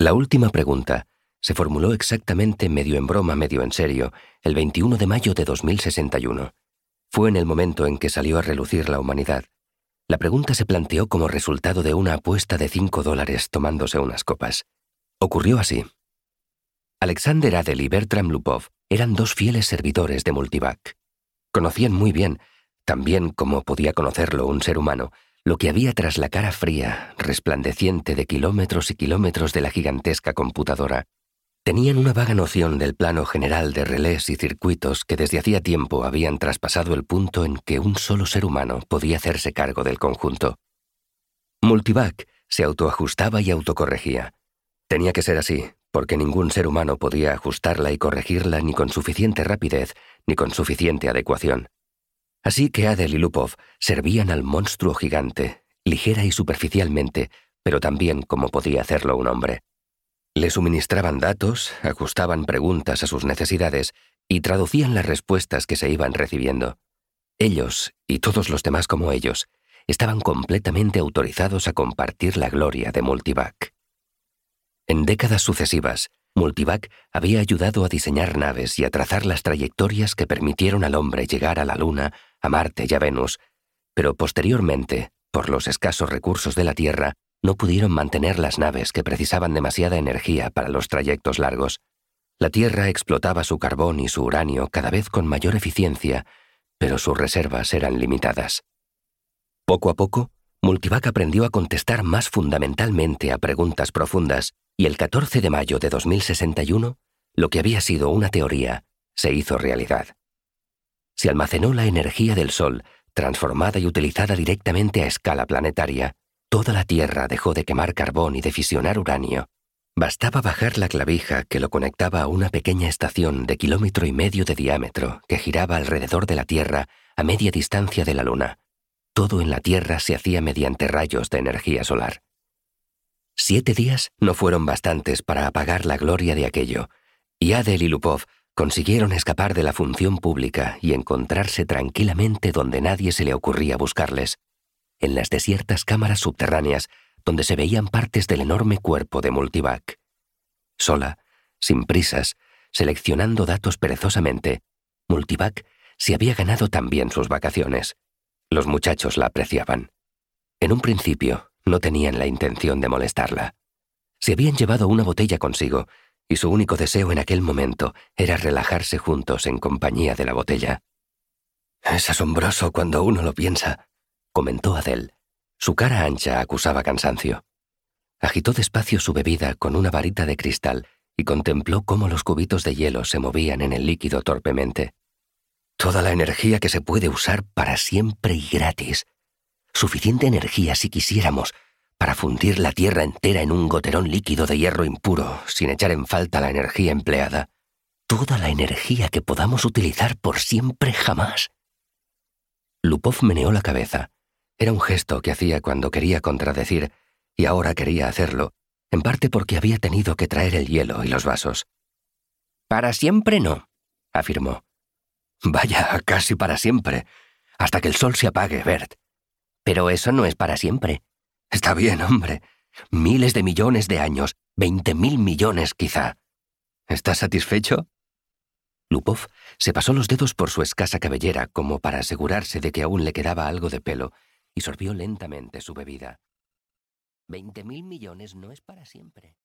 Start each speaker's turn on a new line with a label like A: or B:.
A: La última pregunta se formuló exactamente medio en broma, medio en serio, el 21 de mayo de 2061. Fue en el momento en que salió a relucir la humanidad. La pregunta se planteó como resultado de una apuesta de cinco dólares tomándose unas copas. Ocurrió así. Alexander Adel y Bertram Lupov eran dos fieles servidores de Multivac. Conocían muy bien, también como podía conocerlo un ser humano, lo que había tras la cara fría, resplandeciente de kilómetros y kilómetros de la gigantesca computadora. Tenían una vaga noción del plano general de relés y circuitos que desde hacía tiempo habían traspasado el punto en que un solo ser humano podía hacerse cargo del conjunto. Multivac se autoajustaba y autocorregía. Tenía que ser así, porque ningún ser humano podía ajustarla y corregirla ni con suficiente rapidez ni con suficiente adecuación. Así que Adel y Lupov servían al monstruo gigante, ligera y superficialmente, pero también como podía hacerlo un hombre. Le suministraban datos, ajustaban preguntas a sus necesidades y traducían las respuestas que se iban recibiendo. Ellos, y todos los demás como ellos, estaban completamente autorizados a compartir la gloria de Multivac. En décadas sucesivas, Multivac había ayudado a diseñar naves y a trazar las trayectorias que permitieron al hombre llegar a la Luna, a Marte y a Venus, pero posteriormente, por los escasos recursos de la Tierra, no pudieron mantener las naves que precisaban demasiada energía para los trayectos largos. La Tierra explotaba su carbón y su uranio cada vez con mayor eficiencia, pero sus reservas eran limitadas. Poco a poco, Multivac aprendió a contestar más fundamentalmente a preguntas profundas y el 14 de mayo de 2061, lo que había sido una teoría se hizo realidad. Se almacenó la energía del Sol, transformada y utilizada directamente a escala planetaria. Toda la Tierra dejó de quemar carbón y de fisionar uranio. Bastaba bajar la clavija que lo conectaba a una pequeña estación de kilómetro y medio de diámetro que giraba alrededor de la Tierra a media distancia de la Luna. Todo en la Tierra se hacía mediante rayos de energía solar. Siete días no fueron bastantes para apagar la gloria de aquello, y Adel y Lupov consiguieron escapar de la función pública y encontrarse tranquilamente donde nadie se le ocurría buscarles, en las desiertas cámaras subterráneas donde se veían partes del enorme cuerpo de Multivac. Sola, sin prisas, seleccionando datos perezosamente, Multivac se había ganado también sus vacaciones. Los muchachos la apreciaban. En un principio, no tenían la intención de molestarla. Se habían llevado una botella consigo, y su único deseo en aquel momento era relajarse juntos en compañía de la botella. Es asombroso cuando uno lo piensa, comentó Adele. Su cara ancha acusaba cansancio. Agitó despacio su bebida con una varita de cristal y contempló cómo los cubitos de hielo se movían en el líquido torpemente. Toda la energía que se puede usar para siempre y gratis, suficiente energía si quisiéramos para fundir la Tierra entera en un goterón líquido de hierro impuro sin echar en falta la energía empleada. Toda la energía que podamos utilizar por siempre jamás. Lupov meneó la cabeza. Era un gesto que hacía cuando quería contradecir, y ahora quería hacerlo, en parte porque había tenido que traer el hielo y los vasos. Para siempre no, afirmó. Vaya, casi para siempre, hasta que el sol se apague, Bert. Pero eso no es para siempre. Está bien, hombre. Miles de millones de años, veinte mil millones quizá. ¿Estás satisfecho? Lupov se pasó los dedos por su escasa cabellera como para asegurarse de que aún le quedaba algo de pelo y sorbió lentamente su bebida. Veinte mil millones no es para siempre.